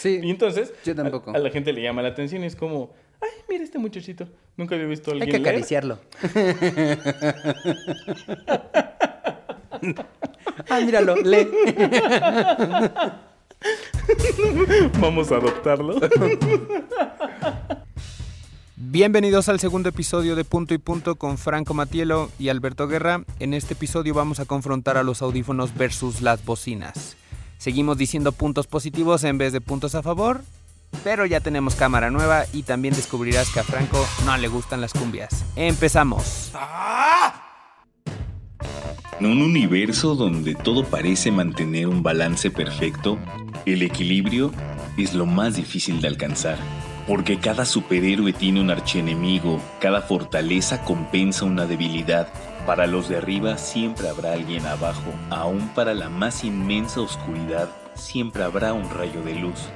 Sí. Y entonces, Yo tampoco. A, a la gente le llama la atención y es como, ay, mira este muchachito. Nunca había visto a Hay alguien que leer". acariciarlo. ah, míralo, lee. Vamos a adoptarlo. Bienvenidos al segundo episodio de Punto y Punto con Franco Matielo y Alberto Guerra. En este episodio vamos a confrontar a los audífonos versus las bocinas. Seguimos diciendo puntos positivos en vez de puntos a favor, pero ya tenemos cámara nueva y también descubrirás que a Franco no le gustan las cumbias. Empezamos. En un universo donde todo parece mantener un balance perfecto, el equilibrio es lo más difícil de alcanzar. Porque cada superhéroe tiene un archienemigo, cada fortaleza compensa una debilidad. Para los de arriba siempre habrá alguien abajo, aún para la más inmensa oscuridad siempre habrá un rayo de luz.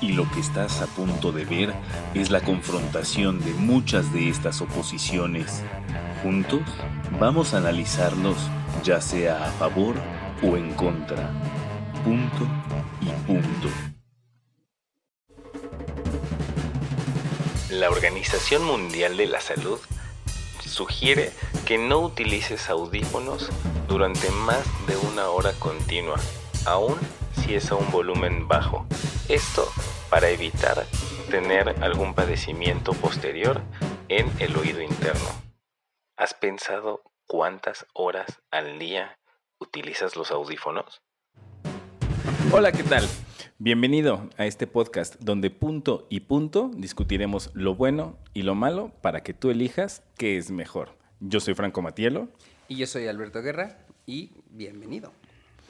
Y lo que estás a punto de ver es la confrontación de muchas de estas oposiciones. Juntos vamos a analizarlos ya sea a favor o en contra. Punto y punto. La Organización Mundial de la Salud sugiere que no utilices audífonos durante más de una hora continua, aun si es a un volumen bajo. Esto para evitar tener algún padecimiento posterior en el oído interno. ¿Has pensado cuántas horas al día utilizas los audífonos? Hola, ¿qué tal? Bienvenido a este podcast donde punto y punto discutiremos lo bueno y lo malo para que tú elijas qué es mejor. Yo soy Franco Matielo. Y yo soy Alberto Guerra y bienvenido.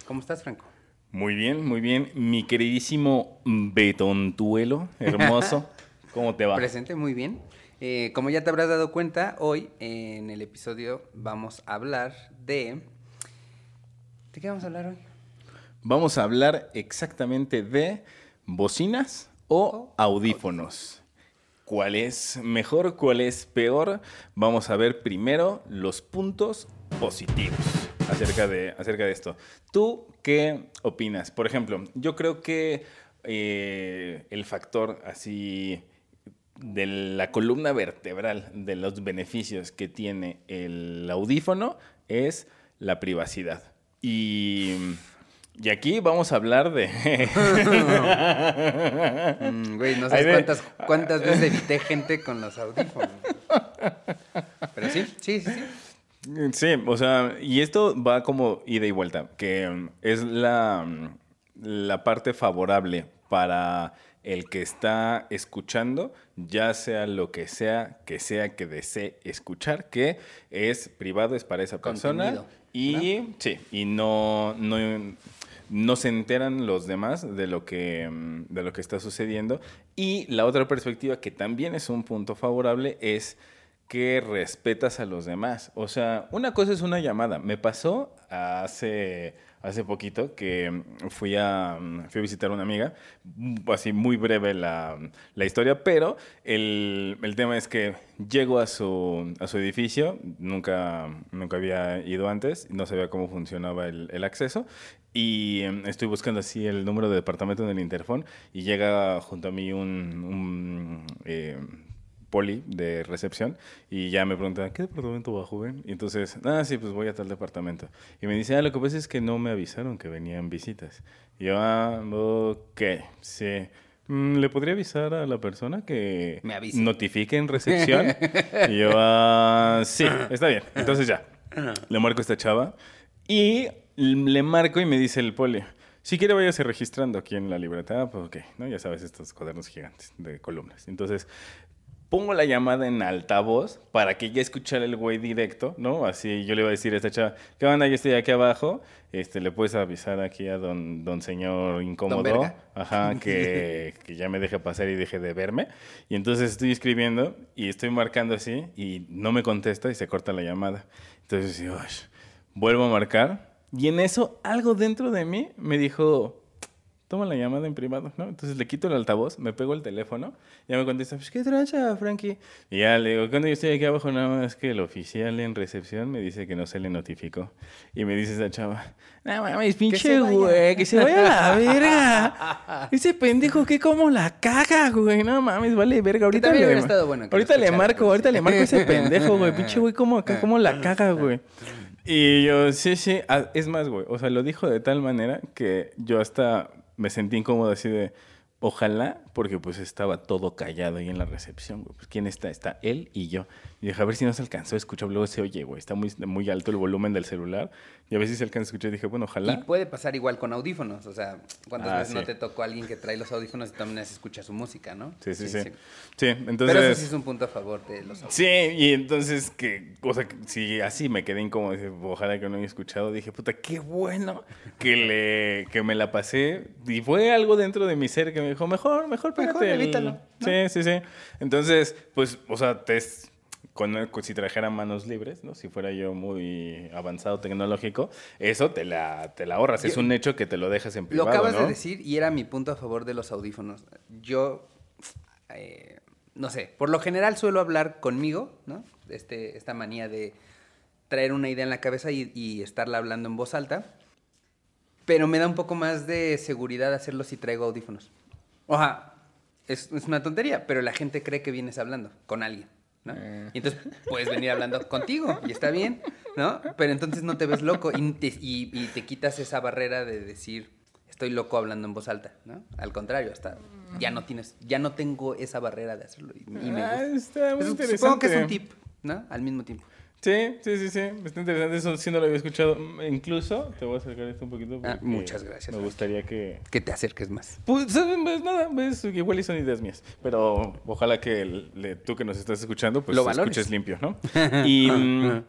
¿Cómo estás, Franco? Muy bien, muy bien. Mi queridísimo Betontuelo, hermoso. ¿Cómo te va? Presente, muy bien. Eh, como ya te habrás dado cuenta, hoy en el episodio vamos a hablar de... ¿De qué vamos a hablar hoy? Vamos a hablar exactamente de bocinas o audífonos. ¿Cuál es mejor? ¿Cuál es peor? Vamos a ver primero los puntos positivos acerca de, acerca de esto. ¿Tú qué opinas? Por ejemplo, yo creo que eh, el factor así de la columna vertebral de los beneficios que tiene el audífono es la privacidad. Y, y aquí vamos a hablar de... Mm, güey, no sabes cuántas, cuántas veces evité gente con los audífonos. Pero sí, sí, sí, sí. Sí, o sea, y esto va como ida y vuelta, que mm, es la, mm, la parte favorable para el que está escuchando, ya sea lo que sea que sea que desee escuchar, que es privado, es para esa persona. Contenido, Y sí, y no, no, no se enteran los demás de lo que mm, de lo que está sucediendo. Y la otra perspectiva que también es un punto favorable es que respetas a los demás. O sea, una cosa es una llamada. Me pasó hace, hace poquito que mm, fui a, mm, fui a visitar a una amiga, así muy breve la, la historia, pero el, el tema es que llego a su, a su edificio, nunca, nunca había ido antes, no sabía cómo funcionaba el acceso, y em, estoy buscando así el número de departamento en el interfón y llega junto a mí un... un, eh, poli de recepción y ya me preguntan, ¿qué departamento va, joven? Y entonces, ah, sí, pues voy a tal departamento. Y me dice, ah, lo que pasa es que no me avisaron que venían visitas. Y yo, ah, ok, sí. Mm, ¿Le podría avisar a la persona que Me avise. notifique en recepción? y yo, ah, sí, está bien. Entonces ya, le marco a esta chava y le marco y me dice el poli, si quiere váyase registrando aquí en la libreta. Ah, pues ok, ¿no? Ya sabes, estos cuadernos gigantes de columnas. Entonces, pongo la llamada en altavoz para que ya escuchara el güey directo, ¿no? Así yo le iba a decir a esta chava, ¿qué onda? Yo estoy aquí abajo, este, le puedes avisar aquí a don, don señor incómodo, verga. ajá, que, que ya me deje pasar y deje de verme. Y entonces estoy escribiendo y estoy marcando así y no me contesta y se corta la llamada. Entonces vuelvo a marcar y en eso algo dentro de mí me dijo, toma la llamada en privado, ¿no? Entonces le quito el altavoz, me pego el teléfono, ya me contesta, pues, ¿qué trancha, Frankie? Y ya le digo, cuando yo estoy aquí abajo, nada más que el oficial en recepción me dice que no se le notificó. Y me dice esa chava, no mames, pinche güey, que se vaya a la verga. Ese pendejo, que cómo la caga, güey, no mames, vale verga. Ahorita le, bueno que ahorita le marco, ahorita le marco ese pendejo, güey, pinche güey, cómo, acá, cómo la caga, güey. Y yo, sí, sí, es más, güey, o sea, lo dijo de tal manera que yo hasta me sentí incómodo así de, ojalá, porque pues estaba todo callado ahí en la recepción, güey. Pues ¿quién está? Está él y yo. Y dije, a ver si no se alcanzó a escuchar, luego se oye, güey, está muy, muy alto el volumen del celular. Y a ver si se alcanza a escuchar. Y dije, bueno, Y ojalá. puede pasar igual con audífonos, o sea, ¿cuántas Ah, veces no sí. te tocó alguien que trae los audífonos y también se escucha su música, no? Sí, sí, sí. Sí, entonces... Pero eso sí es un punto a favor de los audífonos. Sí, y entonces que, o sea, si así me quedé incómodo, dije, ojalá que no haya escuchado, dije, puta, qué bueno que le, que me la pasé. Y fue algo dentro de mi ser que me dijo, mejor, mejor pégate el-". evítalo, ¿no? Sí, sí, sí. Entonces, pues, o sea, te es- con, si trajera manos libres, ¿no? Si fuera yo muy avanzado tecnológico, eso te la, te la ahorras. es un hecho que te lo dejas en Lo privado, acabas ¿no? de decir y era mi punto a favor de los audífonos. Yo, eh, no sé, por lo general suelo hablar conmigo, ¿no? Este, esta manía de traer una idea en la cabeza y, y estarla hablando en voz alta. Pero me da un poco más de seguridad hacerlo si traigo audífonos. Oja, es, es una tontería, pero la gente cree que vienes hablando con alguien, ¿no? Eh. Y entonces puedes venir hablando contigo y está bien, ¿no? Pero entonces no te ves loco y te, y- y te quitas esa barrera de decir, estoy loco hablando en voz alta, ¿no? Al contrario, hasta ya no tienes, ya no tengo esa barrera de hacerlo y, y me Ah, está muy Eso Supongo que es un interesante. tip, ¿no? Al mismo tiempo. Sí, sí, sí, sí. Está interesante. Eso sí no lo había escuchado. Mm, Incluso, te voy a acercar esto un poquito. Ah, muchas gracias, Me gustaría que. Que te acerques más. Pues. Pues, nada, pues, igual y son ideas mías. Pero ojalá que el- le- tú que nos estás escuchando, pues Lo escuches limpio, ¿no? Y. mm,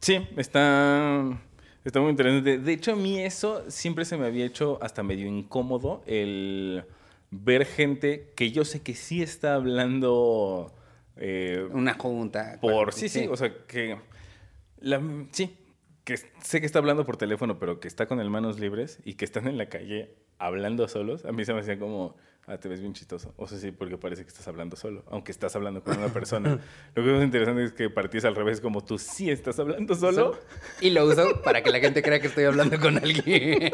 sí, está. Está muy interesante. De hecho, a mí eso siempre se me había hecho hasta medio incómodo el ver gente que yo sé que sí está hablando. Eh, Una junta. por sí, sí, o sea, que la, sí, que sé que está hablando por teléfono, pero que está con el manos libres y que están en la calle hablando solos, a mí se me hacía como, ah, te ves bien chistoso. O sea, sí, porque parece que estás hablando solo, aunque estás hablando con una persona. Lo que es interesante es que partís al revés, como tú sí estás hablando solo. Y lo uso para que la gente crea que estoy hablando con alguien.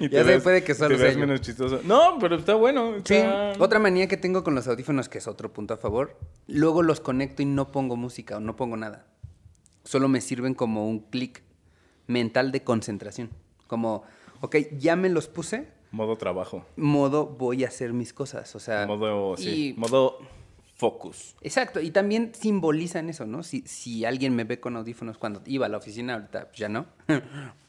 Y Ya sé, puede que te solo sea veas yo. menos chistoso. No, pero está bueno. Sí, está- otra manía que tengo con los audífonos, que es otro punto a favor, luego los conecto y no pongo música o no pongo nada. Solo me sirven como un clic mental de concentración. Como, ok, ya me los puse, Modo trabajo. modo voy a hacer mis cosas. O sea, Modo, sí, y- modo focus. Exacto, y también simbolizan eso, ¿no? Si, si alguien me ve con audífonos cuando iba a la oficina, ahorita ya no,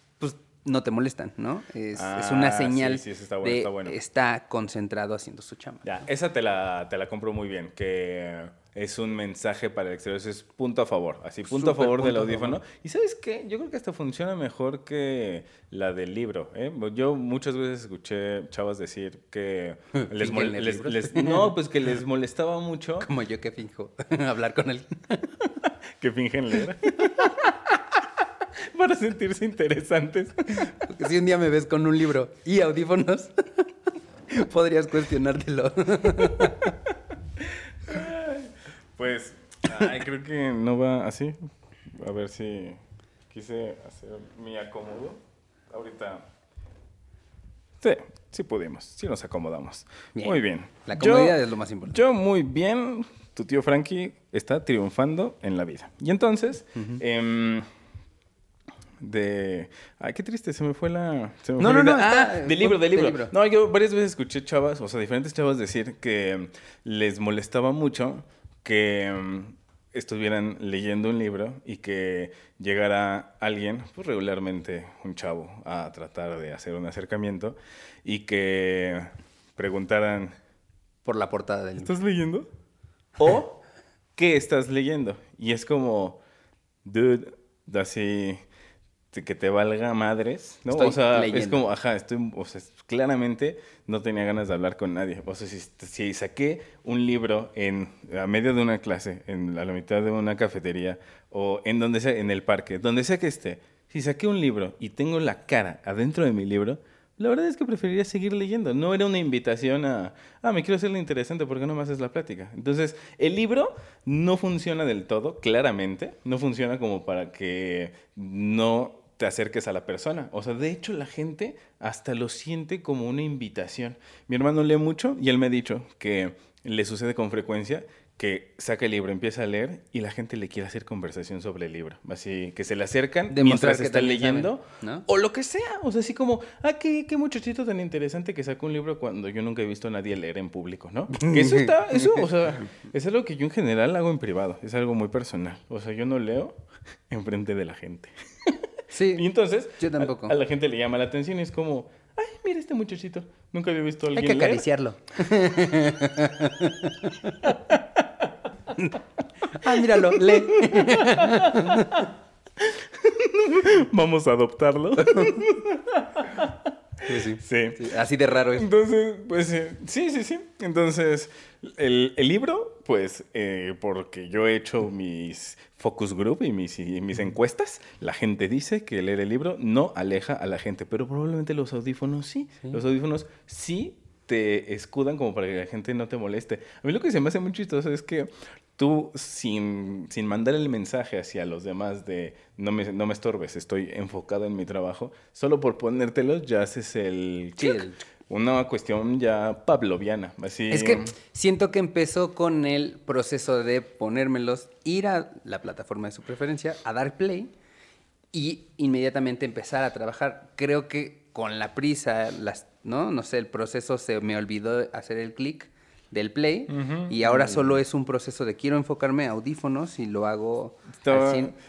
no te molestan, ¿no? Es, es una Ah, señal sí, sí, está bueno, de está bueno. está concentrado haciendo su chamba. Ya, esa te la, te la compro muy bien, que es un mensaje para el exterior, eso es punto a favor, así, punto a favor del punto audífono. Y ¿sabes qué? Yo creo que hasta funciona mejor que la del libro. ¿eh? Yo muchas veces escuché chavas decir que les, les- no, pues que les molestaba mucho Como yo que finjo hablar con alguien. que fingen leer. Para sentirse interesantes. Porque si un día me ves con un libro y audífonos, podrías cuestionártelo. Pues, ay, creo que no va así. A ver si quise hacer mi acomodo. Ahorita. Sí, sí pudimos, sí nos acomodamos. Bien. Muy bien. La Yo- comodidad es lo más importante. Yo muy bien. Tu tío Frankie está triunfando en la vida. Y entonces, em, de... Ay, qué triste, se me fue la... se me No, fue no, la no, idea. está- Ah, del libro, del libro. libro. No, yo varias veces escuché chavas, o sea, diferentes chavas decir que les molestaba mucho que mm, estuvieran leyendo un libro y que llegara alguien, pues regularmente un chavo, a tratar de hacer un acercamiento y que preguntaran, Por la portada del libro. ¿estás leyendo? O, ¿qué estás leyendo? Y es como, dude, así, que te valga madres, ¿no? Estoy o sea, es como, ajá, estoy, o sea, claramente no tenía ganas de hablar con nadie. O sea, si, si saqué un libro en, a medio de una clase, en, a la mitad de una cafetería, o en donde sea, en el parque, donde sea que esté, si saqué un libro y tengo la cara adentro de mi libro, la verdad es que preferiría seguir leyendo. No era una invitación a, ah, me quiero hacerle interesante, ¿por qué no me haces la plática? Entonces, el libro no funciona del todo, claramente. No funciona como para que no te acerques a la persona. O sea, de hecho, la gente hasta lo siente como una invitación. Mi hermano lee mucho y él me ha dicho que le sucede con frecuencia que saca el libro, empieza a leer y la gente le quiere hacer conversación sobre el libro. Así que se le acercan Demostrar mientras que está también leyendo saben, ¿no? o lo que sea. O sea, así como, ah, qué, qué muchachito tan interesante que sacó un libro cuando yo nunca he visto a nadie leer en público, ¿no? Que eso está, eso, o sea, es algo que yo en general hago en privado, es algo muy personal. O sea, yo no leo enfrente de la gente. Sí. Y entonces, Yo tampoco. A, a la gente le llama la atención y es como, ay, mira este muchachito, nunca había visto a Hay alguien que leer". ah, míralo, lee. Vamos a adoptarlo. Sí, sí. sí. Sí, Así de raro es. Entonces, pues eh, sí, sí, sí. Entonces, el, el libro, pues, eh, porque yo he hecho mis focus group y mis, y mis encuestas, la gente dice que leer el libro no aleja a la gente, pero probablemente los audífonos sí. Los audífonos sí te escudan como para que la gente no te moleste. A mí lo que se me hace muy chistoso es que tú, sin, sin mandar el mensaje hacia los demás de no me, no me estorbes, estoy enfocado en mi trabajo, solo por ponértelos ya haces el... El- Una cuestión ya pavloviana, así... Es que siento que empezó con el proceso de ponérmelos, ir a la plataforma de su preferencia, a dar play y inmediatamente empezar a trabajar. Creo que con la prisa, las, ¿no? No sé, el proceso se me olvidó hacer el clic del play y ahora solo es un proceso de quiero enfocarme a audífonos y lo hago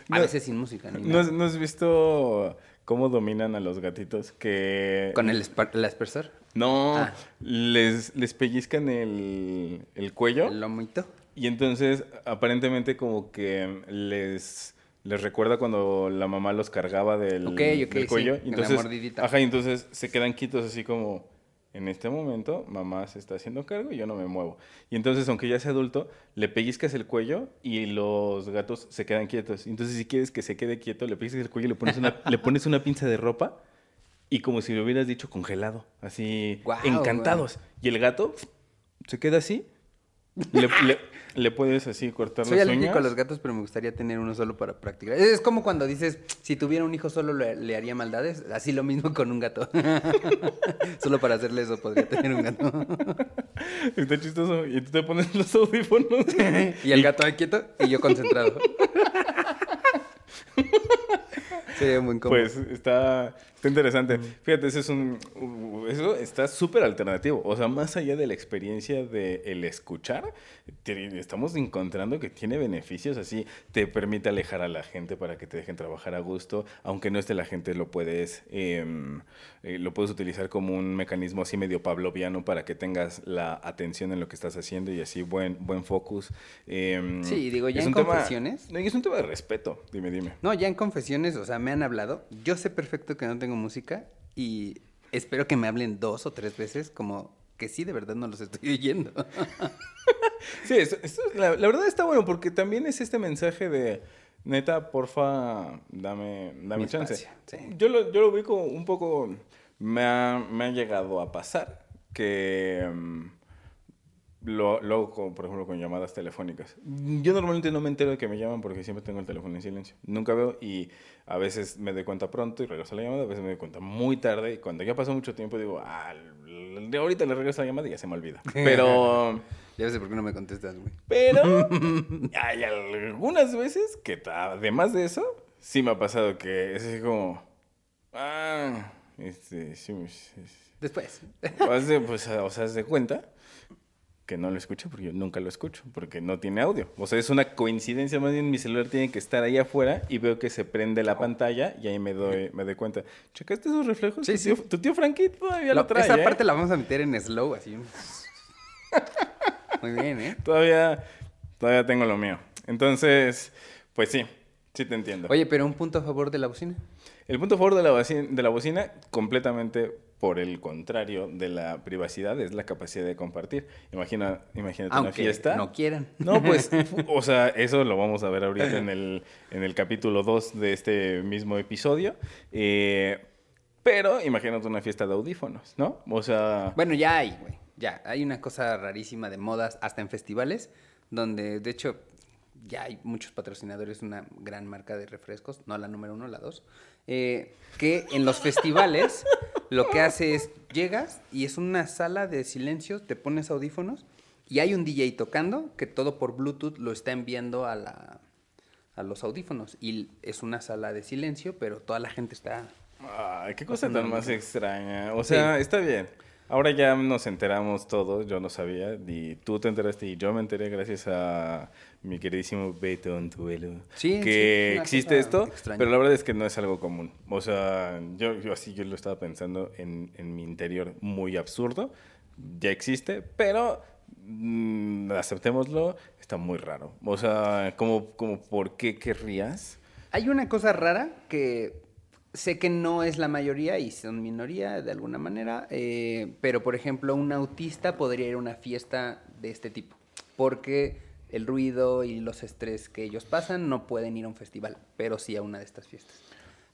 a no- veces sin música. ni ¿No, nada. has- no has visto cómo dominan a los gatitos? Que... Con el, el aspersor, No, Ah. les, les pellizcan el, el cuello. el lomito. Y entonces, aparentemente, como que les, les recuerda cuando la mamá los cargaba del, del sí, cuello. la entonces, mordidita. Ajá, y entonces se quedan quietos así como, en este momento, mamá se está haciendo cargo y yo no me muevo. Y entonces, aunque ya sea adulto, le pellizcas el cuello y los gatos se quedan quietos. Entonces, si quieres que se quede quieto, le pellizcas el cuello y le pones una, le pones una pinza de ropa y como si lo hubieras dicho congelado, así, encantados. Y el gato se queda así. Le, le- le puedes así cortar Soy las alérgico a uñas. los gatos, pero me gustaría tener uno solo para practicar. Es como cuando dices, si tuviera un hijo solo le, le haría maldades. Así lo mismo con un gato. solo para hacerle eso podría tener un gato. Está chistoso. Y tú te pones los audífonos. y el gato ahí quieto y yo concentrado. Sería muy incómodo. Pues está, está interesante. Fíjate, ese es un, eso está súper alternativo. O sea, más allá de la experiencia de el escuchar, estamos encontrando que tiene beneficios así. Te permite alejar a la gente para que te dejen trabajar a gusto. Aunque no esté la gente, lo puedes, em, eh, lo puedes utilizar como un mecanismo así medio pavloviano para que tengas la atención en lo que estás haciendo y así buen, buen focus. Em, Sí, digo, ya en tema- confesiones. no, y es un tema de respeto. Dime, dime. No, ya en confesiones, o sea, me han hablado. Yo sé perfecto que no tengo música y espero que me hablen dos o tres veces como que sí, de verdad no los estoy oyendo. Sí, esto- esto- la, la verdad está bueno porque también es este mensaje de, neta, porfa, dame, dame Mi chance. espacio, sí. Yo, lo, yo lo ubico un poco, me ha, me ha llegado a pasar que mm, lo, lo hago, con, por ejemplo, con llamadas telefónicas. Yo normalmente no me entero de que me llaman porque siempre tengo el teléfono en silencio. Nunca veo y a veces me doy cuenta pronto y regreso la llamada, a veces me doy cuenta muy tarde y cuando ya pasó mucho tiempo digo, ah, de ahorita le regreso la llamada y ya se me olvida. Pero... Ya sé por qué no me contestas, güey. Pero hay algunas veces que además de eso, sí me ha pasado que es así como... Ah, este, sí, sí, sí. Después. Haz de- pues, o sea, de cuenta que no lo escucho porque yo nunca lo escucho, porque no tiene audio. O sea, es una coincidencia, más bien mi celular tiene que estar ahí afuera y veo que se prende la pantalla y ahí me doy, me doy cuenta. ¿Checaste esos reflejos? Sí, tu, sí. Tío, tu tío Frankie todavía Lo- lo trae, esa ¿eh? parte la vamos a meter en slow, así. Muy bien, ¿eh? Todavía, todavía tengo lo mío. Entonces, pues sí, sí te entiendo. Oye, pero un punto a favor de la bocina. El punto a favor de la, bocina, de la bocina, completamente por el contrario de la privacidad, es la capacidad de compartir. Imagina, imagínate una fiesta. no quieran. No, pues, o sea, eso lo vamos a ver ahorita en el, en el capítulo 2 de este mismo episodio. Eh, Pero imagínate una fiesta de audífonos, ¿no? O sea... Bueno, ya hay, güey. Ya, hay una cosa rarísima de modas, hasta en festivales, donde de hecho ya hay muchos patrocinadores, una gran marca de refrescos, no la número uno, la dos, eh, que en los festivales lo que hace es, llegas y es una sala de silencio, te pones audífonos y hay un DJ tocando que todo por Bluetooth lo está enviando a, la, a los audífonos. Y es una sala de silencio, pero toda la gente está... Ay, qué cosa tan más extraña. O sea, está bien. Ahora ya nos enteramos todos, yo no sabía, y tú te enteraste y yo me enteré gracias a mi queridísimo Beto Antuelo, Sí, que sí, existe esto, extraña. pero la verdad es que no es algo común. O sea, yo, yo así yo lo estaba pensando en, en mi interior muy absurdo, ya existe, pero mm, aceptémoslo, está muy raro. O sea, como, como ¿por qué querrías? Hay una cosa rara que sé que no es la mayoría y son minoría de alguna manera, eh, pero por ejemplo un autista podría ir a una fiesta de este tipo, porque el ruido y los estrés que ellos pasan no pueden ir a un festival, pero sí a una de estas fiestas.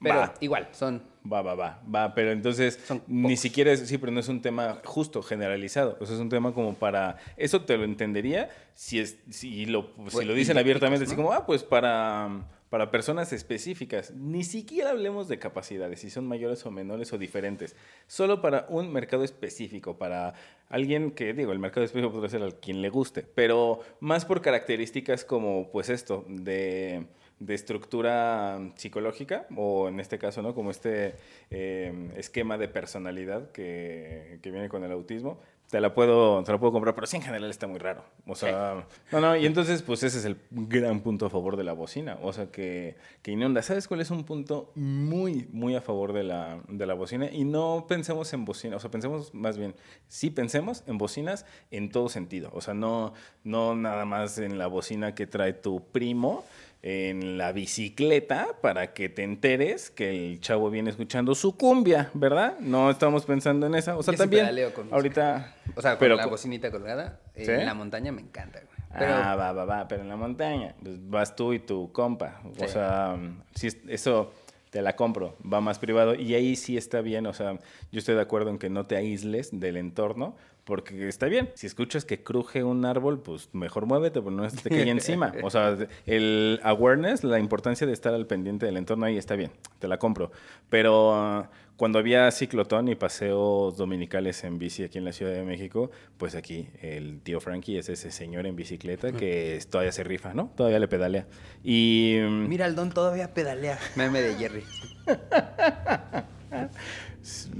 Pero Va. igual, son... Va, va, va, va, pero entonces Son ni siquiera es, sí, pero no es un tema justo, generalizado. O sea, es un tema como para, eso te lo entendería si, es, si, lo, si Pues, lo dicen abiertamente, así como, ah, pues para, para personas específicas. Ni siquiera hablemos de capacidades, si son mayores o menores o diferentes. Solo para un mercado específico, para alguien que, digo, el mercado específico podría ser al quien le guste, pero más por características como, pues esto, de de estructura psicológica, o en este caso, ¿no? Como este eh, esquema de personalidad que, que viene con el autismo, te la puedo, te la puedo comprar, pero sí en general está muy raro. O sea, no, no, y entonces, pues ese es el gran punto a favor de la bocina. O sea, que, que inunda. ¿Sabes cuál es un punto muy, muy a favor de la, de la bocina? Y no pensemos en bocina, o sea, pensemos más bien, sí pensemos en bocinas en todo sentido. O sea, no, no nada más en la bocina que trae tu primo en la bicicleta para que te enteres que el chavo viene escuchando su cumbia, ¿verdad? No estamos pensando en esa. O sea, Yo también con ahorita O sea, con pero la bocinita colgada, eh, ¿Sí? en la montaña me encanta, güey. Pero Ah, va, va, va, pero en la montaña pues vas tú y tu compa. O Sí. sea, si es- eso te la compro, va más privado y ahí sí está bien, o sea, yo estoy de acuerdo en que no te aísles del entorno porque está bien. Si escuchas que cruje un árbol, pues mejor muévete, pero no te caiga encima. O sea, el awareness, la importancia de estar al pendiente del entorno ahí está bien, te la compro. Pero ah, cuando había ciclotón y paseos dominicales en bici aquí en la Ciudad de México, pues aquí el tío Frankie es ese señor en bicicleta que todavía se rifa, ¿no? Todavía le pedalea. Y mm, mira, el don todavía pedalea. Meme de Jerry.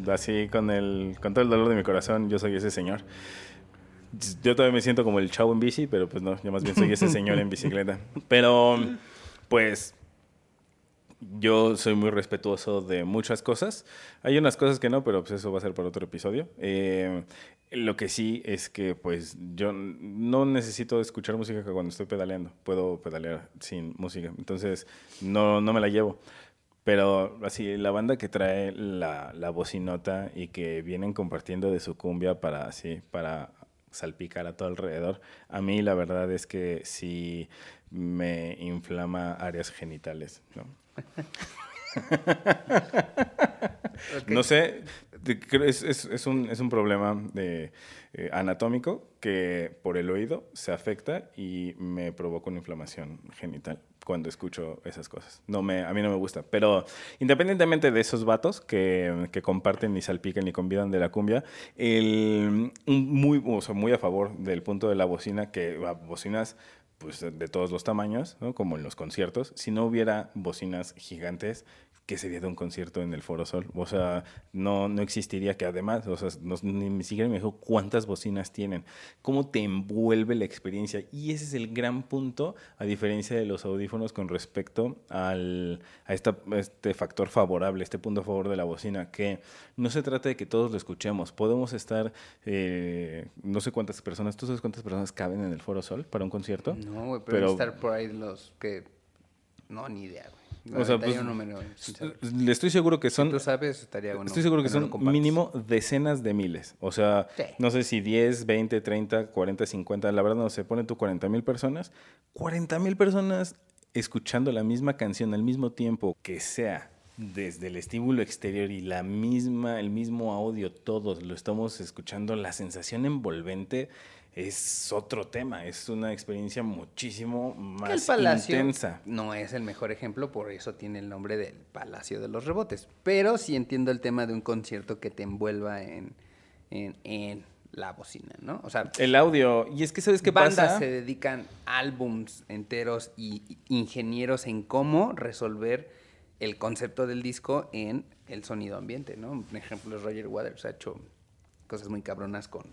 así con el con todo el dolor de mi corazón, yo soy ese señor. Yo todavía me siento como el chavo en bici, pero pues no, yo más bien soy ese señor en bicicleta. Pero pues yo soy muy respetuoso de muchas cosas. Hay unas cosas que no, pero pues eso va a ser para otro episodio. Eh, lo que sí es que pues yo no necesito escuchar música cuando estoy pedaleando. Puedo pedalear sin música. Entonces no, no me la llevo. Pero así, la banda que trae la, la bocinota y que vienen compartiendo de su cumbia para así, para salpicar a todo alrededor, a mí la verdad es que sí me inflama áreas genitales, ¿no? No sé, es- es un, es un problema de, eh, anatómico que por el oído se afecta y me provoca una inflamación genital cuando escucho esas cosas. No me, a mí no me gusta. Pero independientemente de esos vatos que, que comparten y salpican y convidan de la cumbia, muy, muy a favor del punto de la bocina, que bocinas pues de todos los tamaños, ¿no? como en los conciertos. Si no hubiera bocinas gigantes, ¿qué sería de un concierto en el Foro Sol? O sea, no, no existiría que además, o sea, no- ni, siquiera me dijo cuántas bocinas tienen, cómo te envuelve la experiencia. Y ese es el gran punto, a diferencia de los audífonos con respecto al, a esta- a este factor favorable, este punto a favor de la bocina, que no se trata de que todos lo escuchemos. Podemos estar, eh, no sé cuántas personas, ¿tú sabes cuántas personas caben en el Foro Sol para un concierto? No, güey, pero, Pero- estar por ahí los que... No, ni idea. O sea, pues, un número le estoy seguro que son... Si tú sabes, estaría bueno. Estoy seguro que no lo son mínimo decenas de miles. O sea, Sí. no sé si 10, 20, 30, 40, 50, la verdad no sé, pone tú 40 mil personas. 40 mil personas escuchando la misma canción al mismo tiempo, que sea desde el estímulo exterior y la misma, el mismo audio, todos lo estamos escuchando, la sensación envolvente es otro tema, es una experiencia muchísimo más el Palacio intensa. No es el mejor ejemplo, por eso tiene el nombre del Palacio de los Rebotes. Pero sí entiendo el tema de un concierto que te envuelva en, en, en la bocina, ¿no? O sea, el audio. Y es que, ¿sabes qué bandas pasa? se dedican álbums enteros y ingenieros en cómo resolver el concepto del disco en el sonido ambiente, ¿no? Un ejemplo es Roger Waters, ha hecho cosas muy cabronas con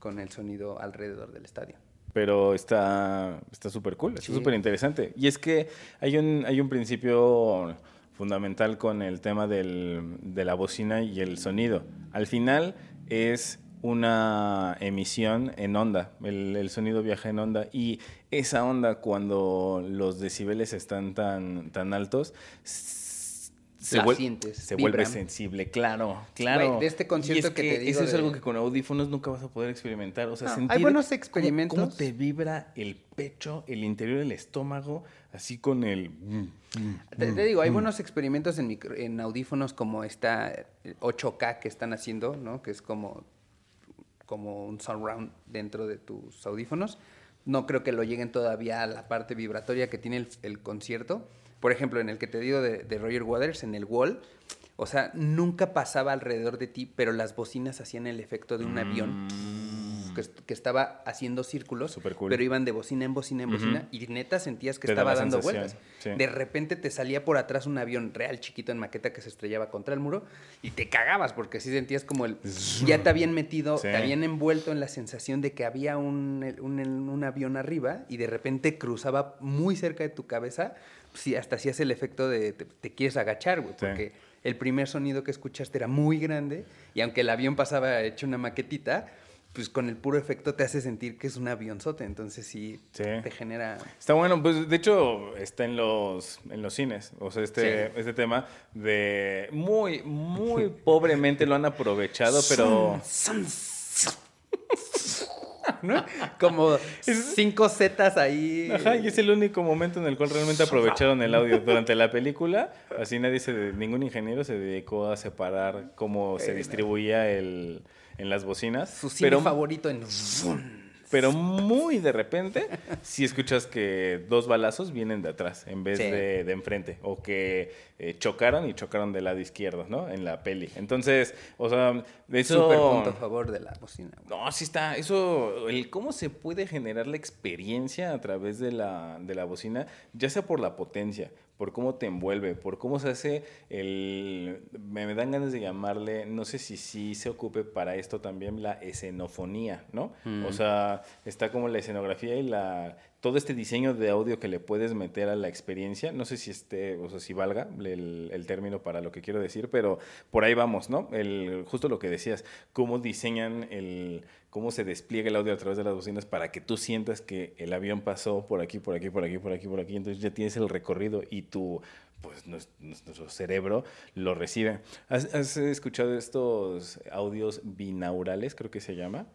con el sonido alrededor del estadio. Pero está súper cool, está súper interesante. Y es que hay un, hay un principio fundamental con el tema del, de la bocina y el sonido. Al final es una emisión en onda, el, el, sonido viaja en onda y esa onda cuando los decibeles están tan, tan altos se, vuelve, se vuelve sensible, claro, claro. de este concierto que, te digo Eso es algo que con audífonos nunca vas a poder experimentar. O sea, no, sentir hay buenos experimentos. Cómo, te vibra el pecho, el interior del estómago, así con el... Te, te digo, hay buenos experimentos en, micro, en audífonos como esta 8K que están haciendo, ¿no? Que es como, como un surround dentro de tus audífonos. No creo que lo lleguen todavía a la parte vibratoria que tiene el, el concierto por ejemplo, en el que te digo de, de, Roger Waters, en el Wall, o sea, nunca pasaba alrededor de ti, pero las bocinas hacían el efecto de un avión Mm. que, que, estaba haciendo círculos, Super cool. pero iban de bocina en bocina en bocina, uh -huh. y neta sentías que te estaba dando sensación. vueltas. Sí. De repente te salía por atrás un avión real chiquito en maqueta que se estrellaba contra el muro y te cagabas porque sí sentías como el... Ya te habían metido, Sí. te habían envuelto en la sensación de que había un, un, un avión arriba y de repente cruzaba muy cerca de tu cabeza sí, hasta hacías el efecto de te, te quieres agachar, güey, porque Sí. el primer sonido que escuchaste era muy grande y aunque el avión pasaba hecho una maquetita, pues con el puro efecto te hace sentir que es un avionzote, entonces sí, Sí. te genera... Está bueno, pues de hecho está en los, en los cines, o sea, este, Sí. este tema de muy, muy pobremente lo han aprovechado, pero... ¿no? Como cinco zetas ahí. Ajá, y es el único momento en el cual realmente aprovecharon el audio. Durante la película, así nadie se, ningún ingeniero se dedicó a separar cómo se Eh, distribuía el, en las bocinas. Su cine pero, favorito en... pero muy de repente, si escuchas que dos balazos vienen de atrás en vez Sí. de, de enfrente. O que eh, chocaron y chocaron del lado izquierdo, ¿no? En la peli. Entonces, o sea, de eso... Super punto a favor de la bocina. No, sí está. Eso, el cómo se puede generar la experiencia a través de la, de la bocina, ya sea por la potencia, por cómo te envuelve, por cómo se hace el... Me, me dan ganas de llamarle, no sé si sí se ocupe para esto también la escenofonía, ¿no? Mm. O sea, está como la escenografía y la todo este diseño de audio que le puedes meter a la experiencia, no sé si esté, o sea, si valga el, el término para lo que quiero decir, pero por ahí vamos, ¿no? El, justo lo que decías, cómo diseñan el, cómo se despliega el audio a través de las bocinas para que tú sientas que el avión pasó por aquí, por aquí, por aquí, por aquí, por aquí, entonces ya tienes el recorrido y tu, pues nues- nuestro cerebro lo recibe. ¿Has, has escuchado estos audios binaurales, creo que se llama?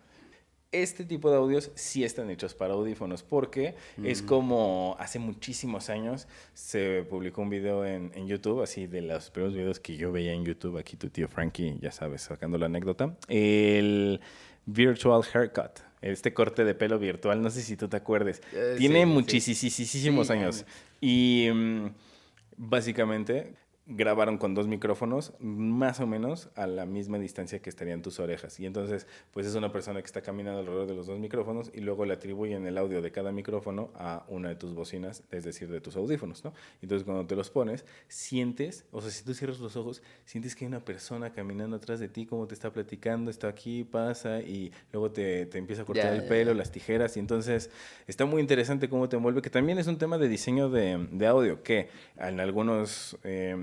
este tipo de audios sí están hechos para audífonos porque es como hace muchísimos años se publicó un video en, en YouTube, así de los primeros videos que yo veía en YouTube, aquí tu tío Frankie, ya sabes, sacando la anécdota, el virtual haircut. Este corte de pelo virtual, no sé si tú te acuerdes. Eh, Tiene sí, muchísimos Sí, años. años. Y mm, básicamente grabaron con dos micrófonos más o menos a la misma distancia que estarían tus orejas. Y entonces, pues es una persona que está caminando alrededor de los dos micrófonos y luego le atribuyen el audio de cada micrófono a una de tus bocinas, es decir, de tus audífonos, ¿no? Entonces, cuando te los pones, sientes, o sea, si tú cierras los ojos, sientes que hay una persona caminando atrás de ti, como te está platicando, está aquí, pasa, y luego te, te empieza a cortar el pelo, las tijeras, y entonces está muy interesante cómo te envuelve, que también es un tema de diseño de, de audio, que en algunos, eh,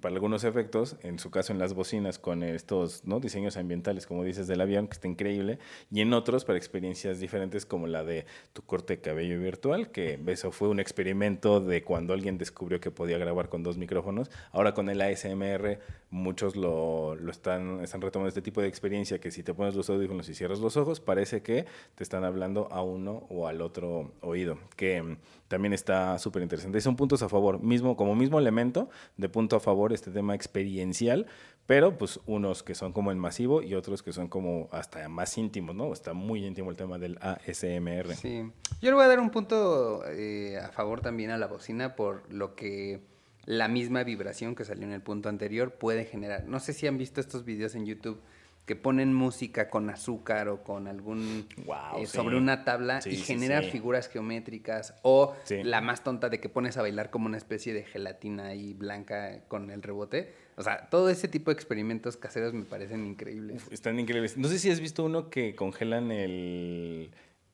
para algunos efectos, en su caso en las bocinas, con estos ¿no? diseños ambientales, como dices, del avión, que está increíble, y en otros para experiencias diferentes, como la de tu corte de cabello virtual, que eso fue un experimento de cuando alguien descubrió que podía grabar con dos micrófonos. Ahora con el ASMR, muchos lo, lo están, están retomando este tipo de experiencia, que si te pones los audífonos y cierras los ojos, parece que te están hablando a uno o al otro oído, que mm, también está súper interesante. Son puntos a favor, mismo, como mismo elemento de punto a favor, este tema experiencial, pero pues unos que son como el masivo y otros que son como hasta más íntimos, ¿no? Está muy íntimo el tema del ASMR. Sí. Yo le voy a dar un punto eh, a favor también a la bocina por lo que la misma vibración que salió en el punto anterior puede generar. No sé si han visto estos videos en YouTube que ponen música con azúcar o con algún Wow, eh, sí. sobre una tabla Sí, y sí, genera sí. figuras geométricas o la más tonta de que pones a bailar como una especie de gelatina ahí blanca con el rebote. O sea, todo ese tipo de experimentos caseros me parecen increíbles. Uf, están increíbles. No sé si has visto uno que congelan el,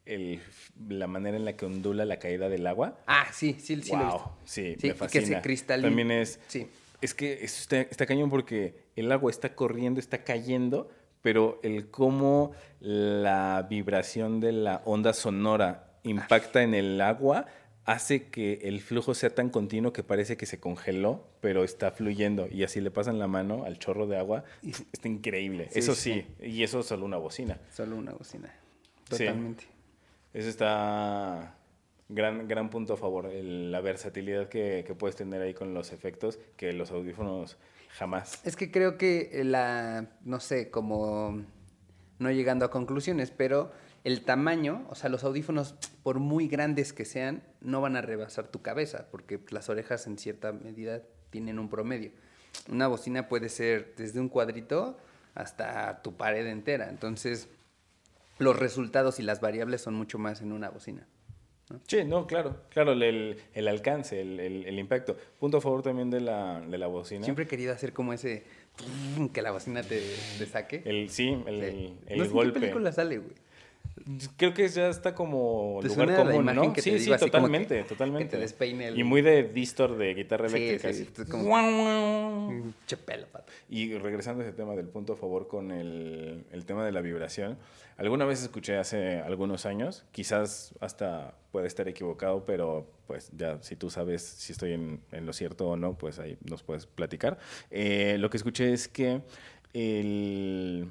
el- la manera en la que ondula la caída del agua. Ah, sí, sí, sí lo he Wow, visto. sí, Sí, me y que se cristaliza. También es, Sí. es que está, está cañón porque el agua está corriendo, está cayendo, pero el cómo la vibración de la onda sonora impacta en el agua hace que el flujo sea tan continuo que parece que se congeló, pero está fluyendo y así le pasan la mano al chorro de agua. Está increíble. Sí, eso sí. sí, y eso solo una bocina. Solo una bocina. Sí. Totalmente. Eso está gran, gran punto a favor, el- la versatilidad que, que puedes tener ahí con los efectos que los audífonos jamás. Es que creo que la, no sé, como no llegando a conclusiones, pero el tamaño, o sea, los audífonos, por muy grandes que sean, no van a rebasar tu cabeza, porque las orejas en cierta medida tienen un promedio. Una bocina puede ser desde un cuadrito hasta tu pared entera, entonces los resultados y las variables son mucho más en una bocina. Sí, no, claro, claro, el, el alcance, el, el- el impacto. Punto a favor también de la, de la bocina. Siempre he querido hacer como ese que la bocina te, te saque. El, sí, el, Sí. no sé en golpe. qué película sale, güey. Creo que ya está como ¿Te lugar suena la común, imagen ¿no? que te sí, digo sí, como totalmente, que- totalmente. que te despeine el- Y muy de distor de guitarra Sí, eléctrica. sí, así. como- Guau, guau. Che pelo, pato. Y regresando a ese tema del punto a favor con el, el tema de la vibración, alguna vez escuché hace algunos años, quizás hasta puede estar equivocado, pero pues ya si tú sabes si estoy en, en lo cierto o no, pues ahí nos puedes platicar. Eh, lo que escuché es que el-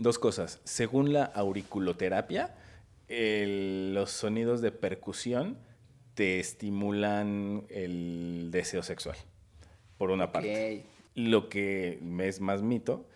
dos cosas. Según la auriculoterapia, el- los sonidos de percusión te estimulan el deseo sexual, por una parte. Lo que me es más mito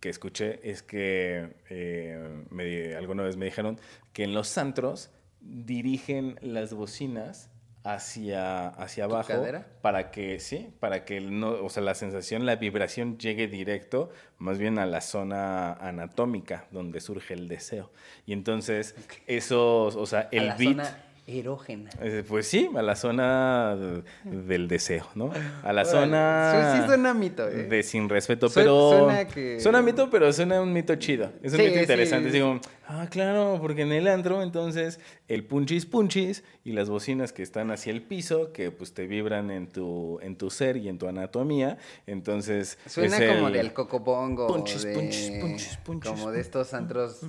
que escuché es que eh, me- alguna vez me dijeron que en los antros dirigen las bocinas hacia, hacia ¿Tu abajo cadera? para que sí para que no o sea la sensación la vibración llegue directo más bien a la zona anatómica donde surge el deseo y entonces esos o sea a el la beat zona erógena. eh, Pues sí, a la zona de- del deseo, ¿no? A la Órale. zona Sí, sí suena mito, ¿eh? de sin respeto, pero suena que- suena mito, pero suena un mito chido. Es un Sí, mito interesante. sí. Digo, ah, claro, porque en el antro entonces el punchis punchis y las bocinas que están hacia el piso, que pues te vibran en tu en tu ser y en tu anatomía, entonces Suena es como el- del cocobongo. Punchis, de, punchis, punchis, punchis. Como de estos antros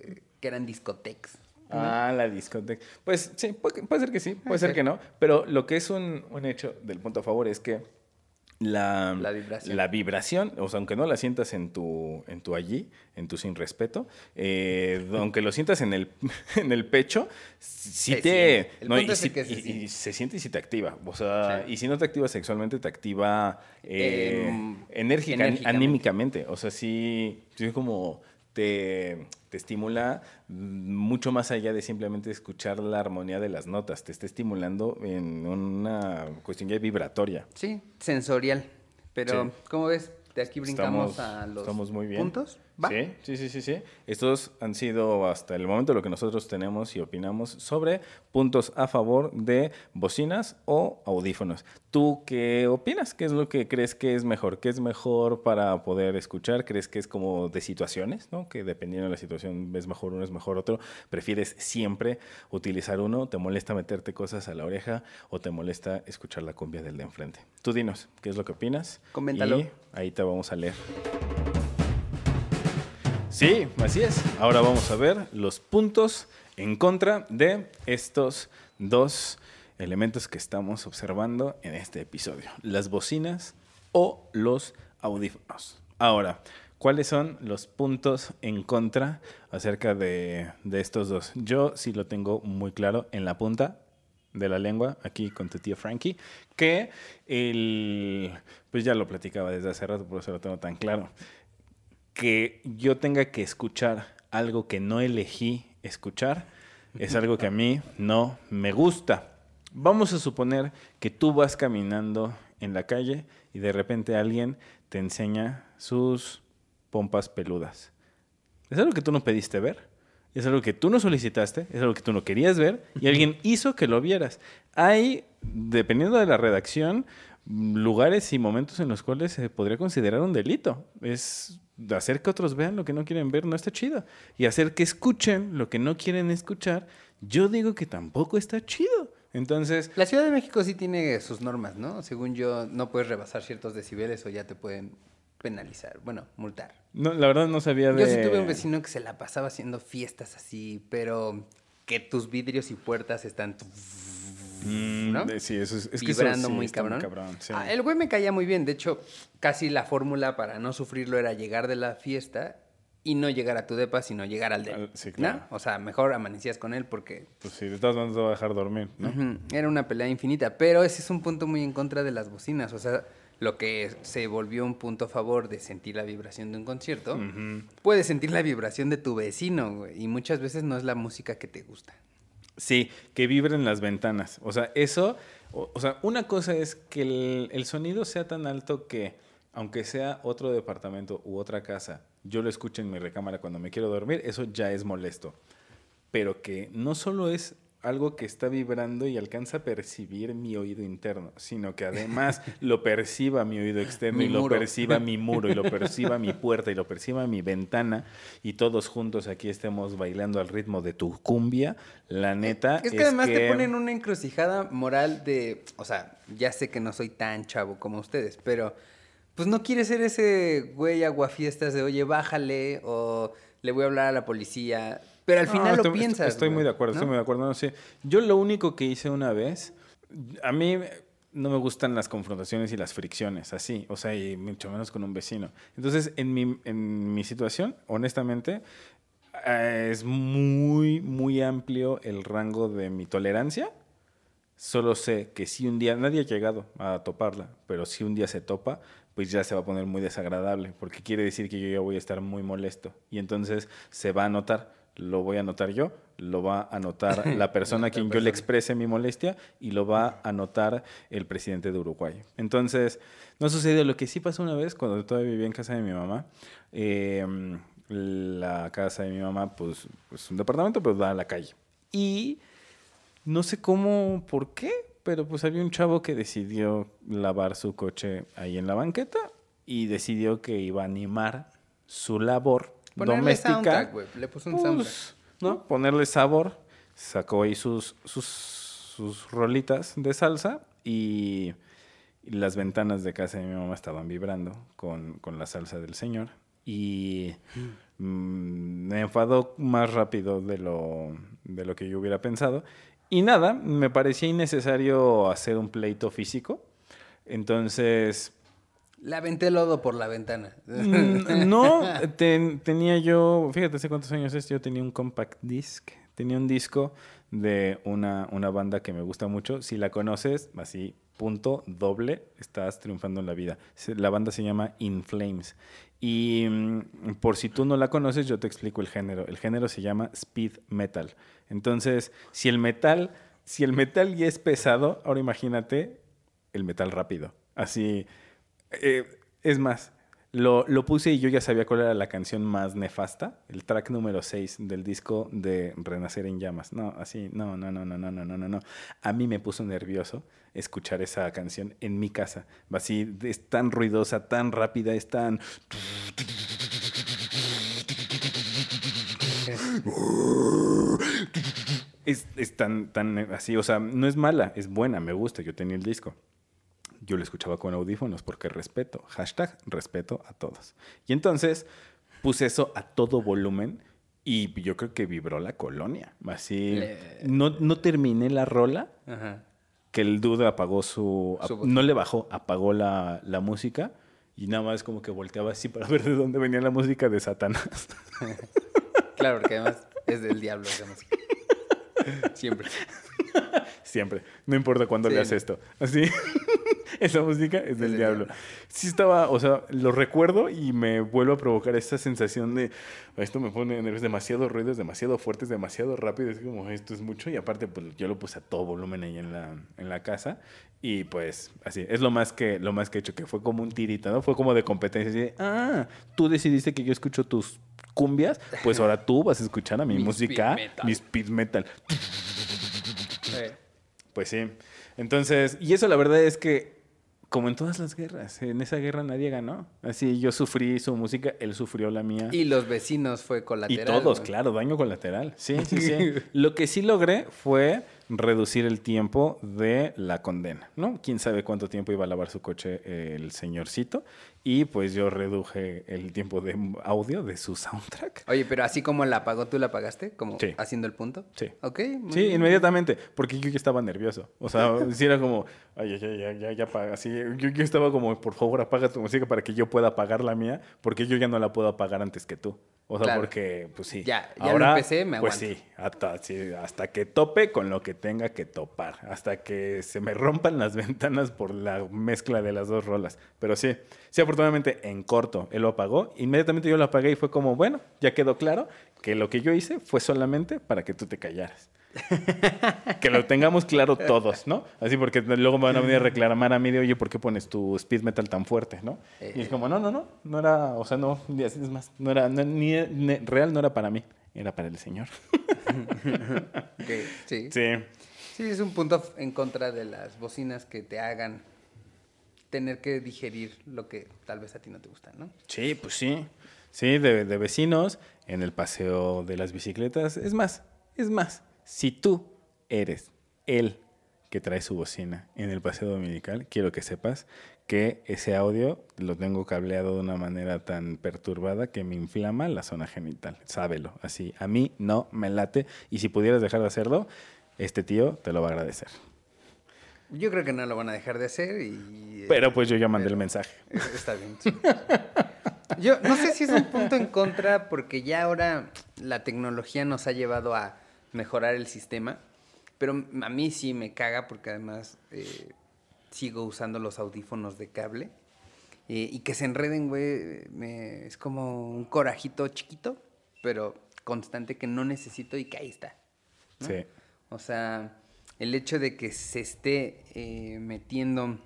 eh, que eran discotecas. Ah, la discoteca. Pues sí, puede, puede ser que sí, puede ser que no. Pero lo que es un, un hecho del punto a favor es que la, La vibración. la vibración, o sea, aunque no la sientas en tu, en tu allí, en tu sin respeto, eh, aunque lo sientas en el, en el pecho, sí Se te... no, y, es el que se y- y se siente y sí te activa. O sea, Sí. y si no te activa sexualmente, te activa eh, Em, enérgica, enérgicamente. anímicamente. O sea, sí, sí como te, te estimula mm, mucho más allá de simplemente escuchar la armonía de las notas. Te está estimulando en una cuestión ya vibratoria. Sí, sensorial. Pero, Sí. ¿cómo ves? De aquí brincamos Estamos, a los estamos muy bien. puntos. ¿Va? Sí, sí, sí, sí, sí. Estos han sido hasta el momento lo que nosotros tenemos y opinamos sobre puntos a favor de bocinas o audífonos. ¿Tú qué opinas? ¿Qué es lo que crees que es mejor? ¿Qué es mejor para poder escuchar? ¿Crees que es como de situaciones, ¿no? Que dependiendo de la situación es mejor uno, es mejor otro. ¿Prefieres siempre utilizar uno? ¿Te molesta meterte cosas a la oreja o te molesta escuchar la cumbia del de enfrente? Tú dinos, ¿qué es lo que opinas? Coméntalo. Y ahí te vamos a leer. Sí, así es. Ahora vamos a ver los puntos en contra de estos dos elementos que estamos observando en este episodio. Las bocinas o los audífonos. Ahora, ¿cuáles son los puntos en contra acerca de, de estos dos? Yo sí lo tengo muy claro en la punta. de la lengua, aquí con tu tía Frankie, que el, pues ya lo platicaba desde hace rato, por eso lo tengo tan claro, que yo tenga que escuchar algo que no elegí escuchar, es algo que a mí no me gusta. Vamos a suponer que tú vas caminando en la calle y de repente alguien te enseña sus pompas peludas. Es algo que tú no pediste ver, es algo que tú no solicitaste, es algo que tú no querías ver y alguien hizo que lo vieras. Hay, dependiendo de la redacción, lugares y momentos en los cuales se podría considerar un delito. Es hacer que otros vean lo que no quieren ver, no está chido. Y hacer que escuchen lo que no quieren escuchar, yo digo que tampoco está chido. Entonces... La Ciudad de México sí tiene sus normas, ¿no? Según yo, no puedes rebasar ciertos decibeles o ya te pueden penalizar, bueno, multar. No, la verdad no sabía de... Yo sí tuve un vecino que se la pasaba haciendo fiestas así, pero que tus vidrios y puertas están... Mm, ¿no? Sí, eso es, es que Vibrando eso sí muy cabrón. sí. Ah, el güey me caía muy bien. De hecho, casi la fórmula para no sufrirlo era llegar de la fiesta y no llegar a tu depa, sino llegar al de sí, claro. ¿no? O sea, mejor amanecías con él porque Pues sí, de todas maneras te va a dejar dormir, era una pelea infinita. Pero ese es un punto muy en contra de las bocinas. O sea, lo que se volvió un punto a favor de sentir la vibración de un concierto, puedes sentir la vibración de tu vecino, güey. Y muchas veces no es la música que te gusta. Sí, que vibren las ventanas. O sea, eso, o, sea, una cosa es que el, el sonido sea tan alto que, aunque sea otro departamento u otra casa, yo lo escuche en mi recámara cuando me quiero dormir, eso ya es molesto. Pero que no solo es algo que está vibrando y alcanza a percibir mi oído interno, sino que además lo perciba mi oído externo Mi y lo perciba mi muro y lo perciba mi puerta y lo perciba mi ventana y todos juntos aquí estemos bailando al ritmo de tu cumbia, la neta Es que además te ponen una encrucijada moral de, o sea, ya sé que no soy tan chavo como ustedes, pero pues no quieres ser ese güey aguafiestas de, oye, bájale o le voy a hablar a la policía, pero al No, final estoy, lo piensas. Estoy muy de acuerdo, ¿no? estoy muy de acuerdo. No sé. Yo lo único que hice una vez, a mí no me gustan las confrontaciones y las fricciones, así, o sea, y mucho menos con un vecino. Entonces, en mi, en mi situación, honestamente, eh, es muy, muy amplio el rango de mi tolerancia. Solo sé que si un día, nadie ha llegado a toparla, pero si un día se topa, pues ya se va a poner muy desagradable, porque quiere decir que yo ya voy a estar muy molesto. Y entonces se va a notar, lo voy a notar yo, lo va a notar la persona a quien yo le exprese mi molestia y lo va a notar el presidente de Uruguay. Entonces, no sucedió lo que sí pasó una vez cuando todavía vivía en casa de mi mamá. eh, la casa de mi mamá, pues, pues un departamento, pero da a la calle. Y no sé cómo, por qué, pero pues había un chavo que decidió lavar su coche ahí en la banqueta y decidió que iba a animar su labor Ponerle doméstica. soundtrack, le puso un soundtrack. Pues, ¿no? Ponerle sabor, sacó ahí sus, sus, sus rolitas de salsa y, y las ventanas de casa de mi mamá estaban vibrando con, con la salsa del señor. Y mm, me enfadó más rápido de lo, de lo que yo hubiera pensado. Y nada, me parecía innecesario hacer un pleito físico. Entonces, La aventé lodo por la ventana. Mm, No, ten- tenía yo, fíjate hace cuántos años es, yo tenía un compact disc, tenía un disco de una, una banda que me gusta mucho. Si la conoces, así, punto doble, estás triunfando en la vida. La banda se llama In Flames. Y mm, por si tú no la conoces, yo te explico el género. El género se llama speed metal. Entonces, si el metal, si el metal ya es pesado, ahora imagínate el metal rápido. Así, eh, es más, lo, lo puse y yo ya sabía cuál era la canción más nefasta, el track número 6 del disco de Renacer en Llamas. No, así, no, no, no, no, no, no, no, no. A mí me puso nervioso escuchar esa canción en mi casa. Así, es tan ruidosa, tan rápida, es tan... Es, es tan, tan así, o sea, no es mala, es buena, me gusta, yo tenía el disco. Yo lo escuchaba con audífonos porque respeto, hashtag respeto a todos. Y entonces puse eso a todo volumen y yo creo que vibró la colonia. Así, Le- no, no terminé la rola, Ajá. que el dude apagó su... No le bajó, apagó la, la música y nada más como que volteaba así para ver de dónde venía la música de Satanás. Claro, porque además es del diablo esa música. Siempre. Siempre. No importa cuándo Sí. leas esto. Así. Esa música es del diablo. diablo. Sí estaba, o sea, lo recuerdo y me vuelvo a provocar esta sensación de esto me pone nervioso, demasiado ruido, es demasiado fuerte, es demasiado rápido, es como esto es mucho y aparte pues yo lo puse a todo volumen ahí en la, en la casa y pues así, es lo más que lo más que he hecho, que fue como un tirito, ¿no? Fue como de competencia, así ah, tú decidiste que yo escucho tus cumbias, pues ahora tú vas a escuchar a mi, música, speed metal. mi speed metal. Pues sí. Entonces, y eso la verdad es que, como en todas las guerras, en esa guerra nadie ganó. Así, yo sufrí su música, él sufrió la mía. Y los vecinos fue Y colateral. todos, güey. claro, daño colateral. Sí, sí, sí. Lo que sí logré fue reducir el tiempo de la condena, ¿no? Quién sabe cuánto tiempo iba a lavar su coche eh, el señorcito. Y pues yo reduje el tiempo de audio de su soundtrack. Oye, pero así como la apagó, ¿tú la apagaste? Como Sí. haciendo el punto. Sí. Ok. muy Sí, bien. inmediatamente, porque yo ya estaba nervioso. O sea, sí era como, ay, ya, ya, ya, ya apaga. Así, yo, yo estaba como, por favor, apaga tu música para que yo pueda apagar la mía, porque yo ya no la puedo apagar antes que tú. O sea, Claro. porque, pues sí. Ya, ya lo empecé, me Pues aguanto. sí hasta, sí, hasta que tope con lo que tenga que topar. Hasta que se me rompan las ventanas por la mezcla de las dos rolas. Pero sí, sí, afortunadamente en corto él lo apagó. Inmediatamente yo lo apagué y fue como, bueno, ya quedó claro que lo que yo hice fue solamente para que tú te callaras. que lo tengamos claro todos, ¿no? Así porque luego me van a venir a reclamar a mí de, oye, ¿por qué pones tu speed metal tan fuerte, no? Y es como, no, no, no, no era, o sea, no, es más, no era, no, ni, ni- real no era para mí, era para el señor. Sí. Sí. Sí, es un punto en contra de las bocinas que te hagan tener que digerir lo que tal vez a ti no te gusta, ¿no? Sí, pues sí. Sí, de, de vecinos, en el paseo de las bicicletas. Es más, es más, si tú eres el que trae su bocina en el paseo dominical, quiero que sepas que ese audio lo tengo cableado de una manera tan perturbada que me inflama la zona genital. Sábelo, así. A mí no me late y si pudieras dejar de hacerlo, este tío te lo va a agradecer. Yo creo que no lo van a dejar de hacer y... Pero pues yo ya mandé el mensaje. Eh, Está bien. sí. Yo no sé si es un punto en contra porque ya ahora la tecnología nos ha llevado a mejorar el sistema, pero a mí sí me caga porque además eh, sigo usando los audífonos de cable eh, y que se enreden, güey, me- es como un corajito chiquito, pero constante que no necesito y que ahí está. ¿no? Sí. O sea, el hecho de que se esté eh, metiendo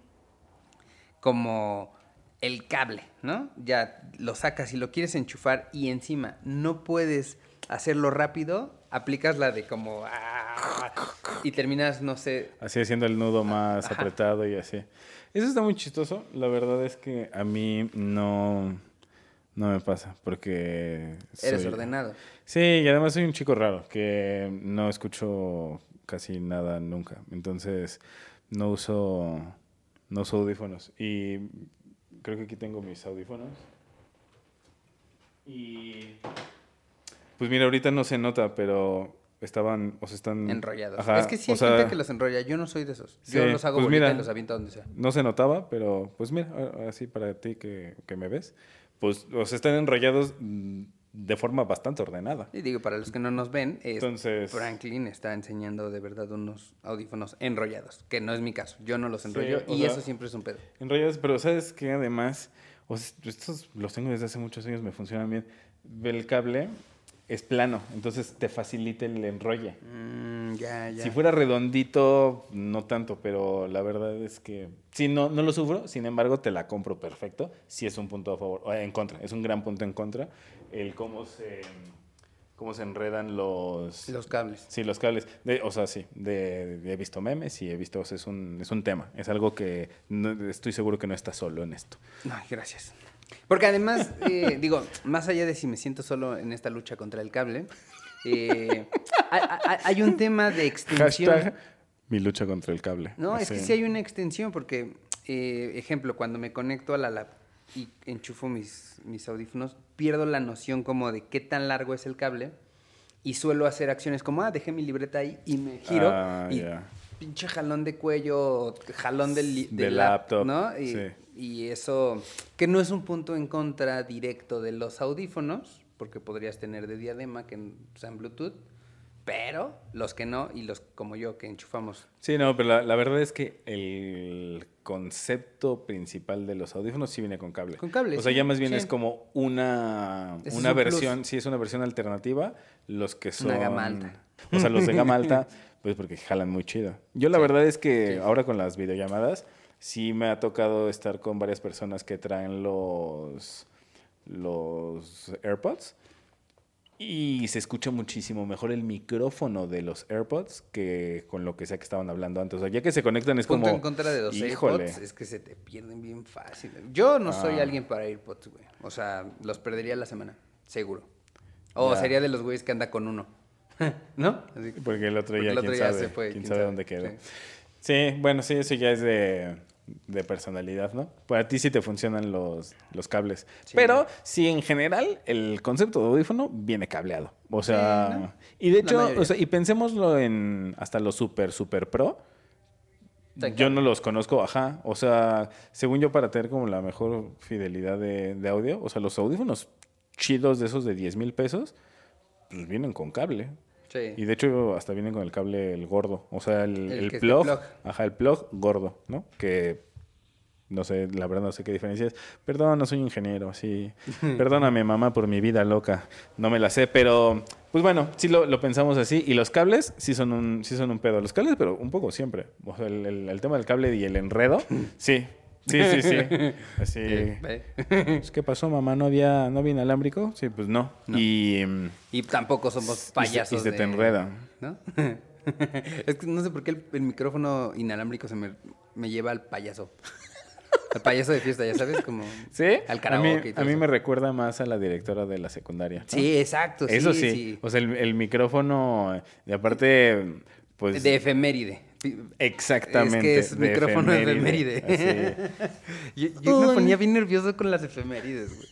como el cable, ¿no? Ya lo sacas y lo quieres enchufar y encima no puedes hacerlo rápido, aplicas la de como... ah, y terminas, no sé... Así haciendo el nudo más Ajá. apretado y así. Eso está muy chistoso. La verdad es que a mí no, no me pasa porque... Eres ordenado. Sí, y además soy un chico raro que no escucho casi nada nunca. Entonces no uso, no uso audífonos. Y creo que aquí tengo mis audífonos. Y... Pues mira, ahorita no se nota, pero estaban, o sea, están... Enrollados. Ajá, es que sí hay sea, gente que los enrolla. Yo no soy de esos. Yo Sí, los hago pues mira. y los aviento donde sea. No se notaba, pero pues mira, así para ti que, que me ves, pues o sea, están enrollados de forma bastante ordenada. Y digo, para los que no nos ven, es Entonces- Franklin está enseñando de verdad unos audífonos enrollados, que no es mi caso. Yo no los enrollo o y sea- eso siempre es un pedo. Enrollados, pero sabes que además, o sea, estos los tengo desde hace muchos años, me funcionan bien. El cable es plano, entonces te facilita el enrolle. Mm, ya, ya. Si fuera redondito, no tanto, pero la verdad es que sí, no, no lo sufro, sin embargo, te la compro perfecto. Sí es un punto a favor, o en contra, es un gran punto en contra, el cómo se, cómo se enredan los... Los cables. Sí, los cables. De- o sea, sí, de, de- he visto memes y he visto, o sea, es un, es un tema, es algo que no- estoy seguro que no está solo en esto. Ay, gracias. Porque además, eh, digo, más allá de si me siento solo en esta lucha contra el cable, eh, hay, un tema de extensión. Hashtag mi lucha contra el cable. No, es que sí hay una extensión, porque, eh, ejemplo, cuando me conecto a la lap y enchufo mis, mis audífonos, pierdo la noción como de qué tan largo es el cable y suelo hacer acciones como, ah, dejé mi libreta ahí y me giro Ah, y. pinche jalón de cuello, jalón del, lap, laptop, ¿no? Y, sí. y eso, que no es un punto en contra directo de los audífonos, porque podrías tener de diadema que sean Bluetooth, Pero los que no y los como yo que enchufamos. Sí, no, pero la, la verdad es que el concepto principal de los audífonos sí viene con cable. Con cable, O sea, sí, ya más bien sí. es como una, una un plus. versión, sí, es una versión alternativa. Los que son... Una gama alta. O sea, los de gama alta, pues porque jalan muy chido. Yo la verdad es que ahora con las videollamadas, sí me ha tocado estar con varias personas que traen los, los AirPods. Y se escucha muchísimo mejor el micrófono de los AirPods que con lo que sea que estaban hablando antes. O sea, ya que se conectan es Punto como... en contra de los híjole. AirPods es que se te pierden bien fácil. Yo no soy Ah. alguien para AirPods, güey. O sea, los perdería la semana, seguro. O sería de los güeyes que anda con uno. ¿No? Así Porque el otro ya, el otro quién ya sabe, se fue, quién quién sabe sabe, dónde quedó. sí. Sí. bueno, sí, eso ya es de, de personalidad, ¿no? Para ti sí te funcionan los, los cables. Sí. Pero sí, en general, el concepto de audífono viene cableado. O sea, Sí, ¿no? y de hecho, mayoría. o sea, y pensémoslo en hasta los super, super pro. Yo no los conozco, ajá. O sea, según yo, para tener como la mejor fidelidad de, de audio, o sea, los audífonos chidos de esos de 10 mil pesos, pues vienen con cable. Sí. Y de hecho hasta vienen con el cable el gordo, o sea, el, El plug, plug. ajá, el plug gordo, ¿no? Que no sé, la verdad no sé qué diferencia es. Perdón, no soy ingeniero, sí. Perdóname, mamá, por mi vida loca. No me la sé, pero pues bueno, sí lo, lo pensamos así. Y los cables sí son un, sí son un pedo. Los cables, pero un poco siempre. O sea, el, el- el tema del cable y el enredo, sí. Sí, sí, sí. Pues, ¿Qué pasó, mamá? ¿No había, ¿No había inalámbrico? Sí, pues no. Y. Y tampoco somos payasos. y se te de- enreda. ¿No? es que no sé por qué el, el micrófono inalámbrico se me, me lleva al payaso. Al payaso de fiesta, ya sabes, como ¿Sí? al a karaoke mí, y todo a mí eso. me recuerda más a la directora de la secundaria. ¿no? Sí, exacto. Eso sí. sí. O sea, el, el micrófono, y aparte, pues... De efeméride. Exactamente. Es que es micrófono de efeméride. Así. Yo, yo me ponía bien nervioso con las efemérides, güey.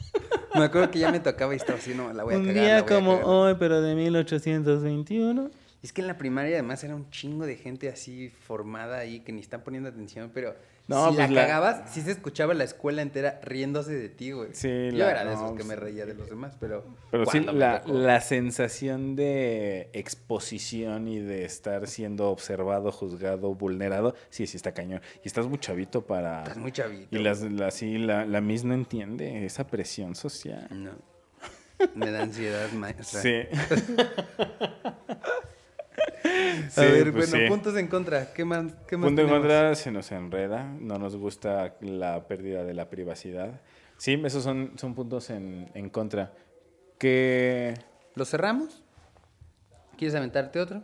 Me acuerdo que ya me tocaba y estaba así, no, la voy a Un cagar, la día voy a como cagar. hoy, pero de 1821. Es que en la primaria además era un chingo de gente así formada ahí que ni están poniendo atención, pero No, si pues la la- cagabas, sí se escuchaba la escuela entera riéndose de ti, güey. Sí, Yo la- era de no, esos que pues- me reía de los demás, pero... Pero sí, ¿cuándo me la, la sensación de exposición y de estar siendo observado, juzgado, vulnerado, sí, sí está cañón. Y estás muy chavito para... Estás muy chavito. Y las, la, sí, la, la Miss no entiende esa presión social. No. Me da ansiedad, maestra. Sí. A Sí, ver, pues bueno, sí. puntos en contra. ¿Qué más? ¿Qué más Punto en tenemos? contra, se nos enreda, no nos gusta la pérdida de la privacidad. Sí, esos son, son puntos en, en contra. Que ¿Lo cerramos? ¿Quieres aventarte otro?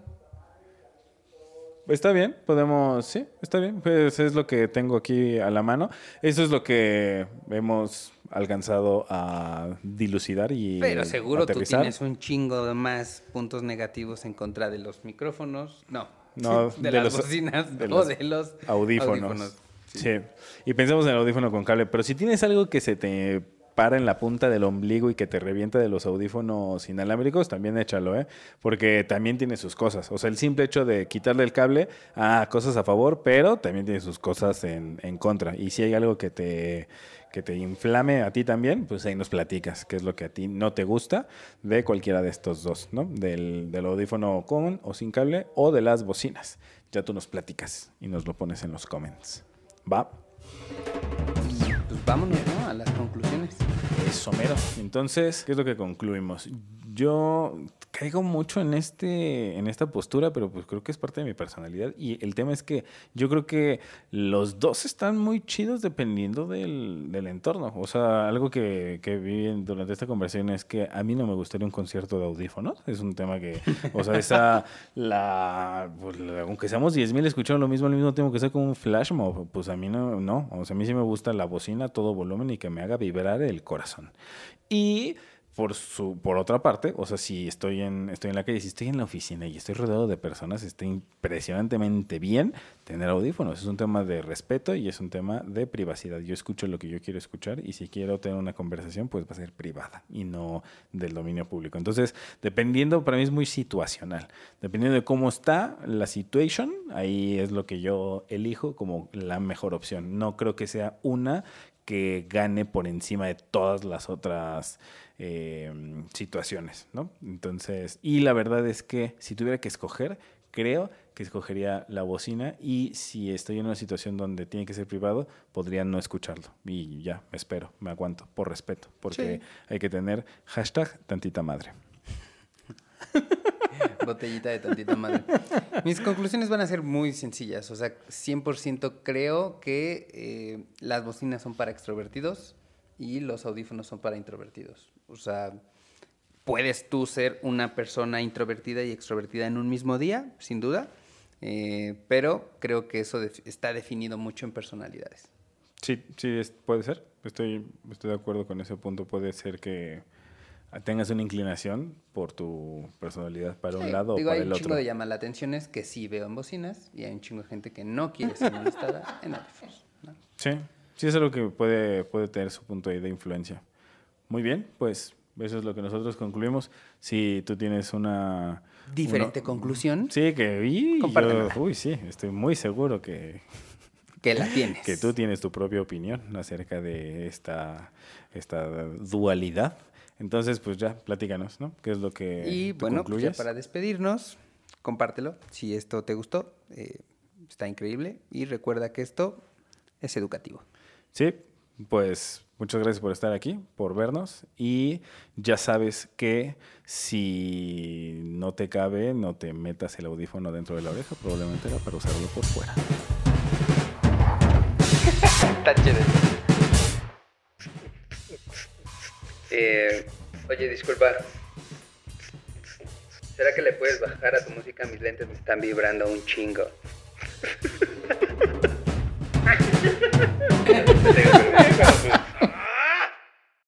está bien, podemos, sí, está bien, pues es lo que tengo aquí a la mano. Eso es lo que hemos alcanzado a dilucidar y Pero seguro tú aterrizar. tienes un chingo de más puntos negativos en contra de los micrófonos. No. No, de, de las los- bocinas de o los de los audífonos. Sí. Y pensemos en el audífono con cable. Pero si tienes algo que se te para en la punta del ombligo y que te revienta de los audífonos inalámbricos, también échalo, ¿eh? Porque también tiene sus cosas. O sea, el simple hecho de quitarle el cable, ah, cosas a favor, pero también tiene sus cosas en, en contra. Y si hay algo que te, que te inflame a ti también, pues ahí nos platicas qué es lo que a ti no te gusta de cualquiera de estos dos, ¿no? Del, del audífono con o sin cable o de las bocinas. Ya tú nos platicas y nos lo pones en los comments. ¿Va? Pues vámonos, ¿no? A las conclusiones. Eso mero. Entonces, ¿qué es lo que concluimos? Yo caigo mucho en este en esta postura, pero pues creo que es parte de mi personalidad y el tema es que yo creo que los dos están muy chidos dependiendo del, del entorno. O sea, algo que, que vi durante esta conversación es que a mí no me gustaría un concierto de audífonos. Es un tema que, o sea, esa, la, pues, la- aunque seamos 10.000 escuchando lo mismo al mismo tiempo que sea como un flash mob, pues a mí no, no. O sea, a mí sí me gusta la bocina a todo volumen y que me haga vibrar el corazón. Y por su por otra parte, o sea, si estoy en estoy en la calle, si estoy en la oficina y estoy rodeado de personas, está impresionantemente bien tener audífonos. Es un tema de respeto y es un tema de privacidad. Yo escucho lo que yo quiero escuchar y si quiero tener una conversación, pues va a ser privada y no del dominio público. Entonces, dependiendo, para mí es muy situacional. Dependiendo de cómo está la situation, ahí es lo que yo elijo como la mejor opción. No creo que sea una que gane por encima de todas las otras eh, situaciones, ¿no? Entonces, y la verdad es que si tuviera que escoger, creo que escogería la bocina y si estoy en una situación donde tiene que ser privado, podría no escucharlo. Y ya, me espero, me aguanto, por respeto, porque hay que tener hashtag tantita madre. Botellita de tantita madre. Mis conclusiones van a ser muy sencillas. O sea, 100% creo que eh, las bocinas son para extrovertidos y los audífonos son para introvertidos. O sea, puedes tú ser una persona introvertida y extrovertida en un mismo día, sin duda, eh, pero creo que eso está definido mucho en personalidades. Sí, sí, puede ser. Estoy, estoy de acuerdo con ese punto. Puede ser que tengas una inclinación por tu personalidad para un lado o para el otro. Hay un chingo de llamar la atención es que sí veo en bocinas y hay un chingo de gente que no quiere ser molestada en audífonos. Sí, sí es algo que puede, puede tener su punto ahí de influencia. Muy bien, pues eso es lo que nosotros concluimos. Si tú tienes una... Diferente conclusión. Sí, que... uy, sí, estoy muy seguro que... Que la tienes. Que tú tienes tu propia opinión acerca de esta, esta dualidad. Entonces, pues ya, platícanos, ¿no? ¿Qué es lo que Y bueno, pues ya para despedirnos, compártelo. Si esto te gustó, eh, está increíble. Y recuerda que esto es educativo. Sí, pues muchas gracias por estar aquí, por vernos. Y ya sabes que si no te cabe, no te metas el audífono dentro de la oreja, probablemente era para usarlo por fuera. Eh, oye, disculpa. ¿Será que le puedes bajar a tu música? Mis lentes me están vibrando un chingo.